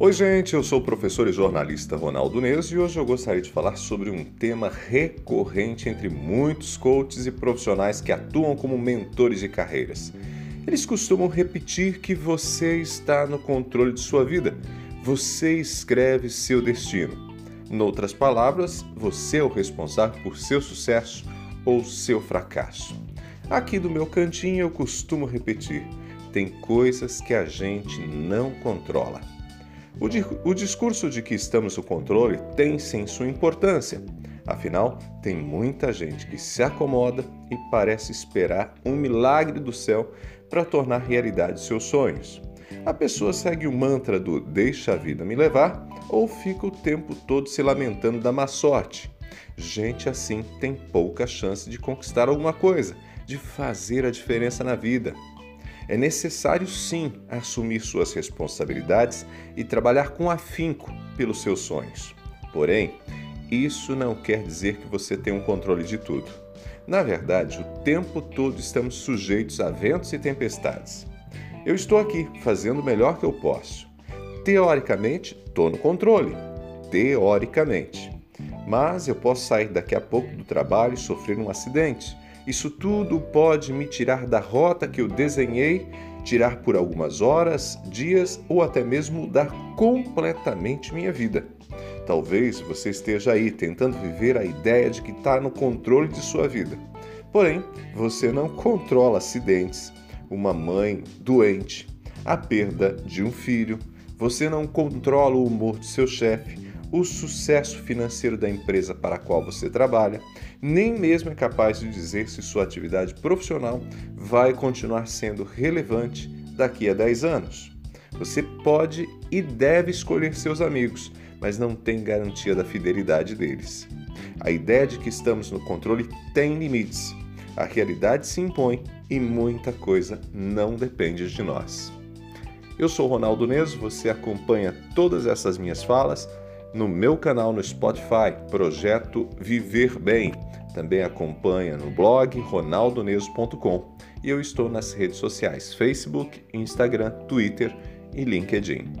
Oi, gente, eu sou o professor e jornalista Ronaldo Neus e hoje eu gostaria de falar sobre um tema recorrente entre muitos coaches e profissionais que atuam como mentores de carreiras. Eles costumam repetir que você está no controle de sua vida, você escreve seu destino. Noutras palavras, você é o responsável por seu sucesso ou seu fracasso. Aqui do meu cantinho eu costumo repetir: tem coisas que a gente não controla. O, di o discurso de que estamos no controle tem sim sua importância. Afinal, tem muita gente que se acomoda e parece esperar um milagre do céu para tornar realidade seus sonhos. A pessoa segue o mantra do deixa a vida me levar ou fica o tempo todo se lamentando da má sorte. Gente assim tem pouca chance de conquistar alguma coisa, de fazer a diferença na vida. É necessário sim assumir suas responsabilidades e trabalhar com afinco pelos seus sonhos. Porém, isso não quer dizer que você tem um controle de tudo. Na verdade, o tempo todo estamos sujeitos a ventos e tempestades. Eu estou aqui fazendo o melhor que eu posso. Teoricamente, estou no controle. Teoricamente. Mas eu posso sair daqui a pouco do trabalho e sofrer um acidente isso tudo pode me tirar da rota que eu desenhei, tirar por algumas horas, dias ou até mesmo mudar completamente minha vida. Talvez você esteja aí tentando viver a ideia de que está no controle de sua vida. Porém, você não controla acidentes, uma mãe doente, a perda de um filho, você não controla o humor de seu chefe, o sucesso financeiro da empresa para a qual você trabalha, nem mesmo é capaz de dizer se sua atividade profissional vai continuar sendo relevante daqui a 10 anos. Você pode e deve escolher seus amigos, mas não tem garantia da fidelidade deles. A ideia de que estamos no controle tem limites. A realidade se impõe e muita coisa não depende de nós. Eu sou Ronaldo Neso, você acompanha todas essas minhas falas no meu canal no Spotify, Projeto Viver Bem. Também acompanha no blog ronaldoneso.com e eu estou nas redes sociais Facebook, Instagram, Twitter e LinkedIn.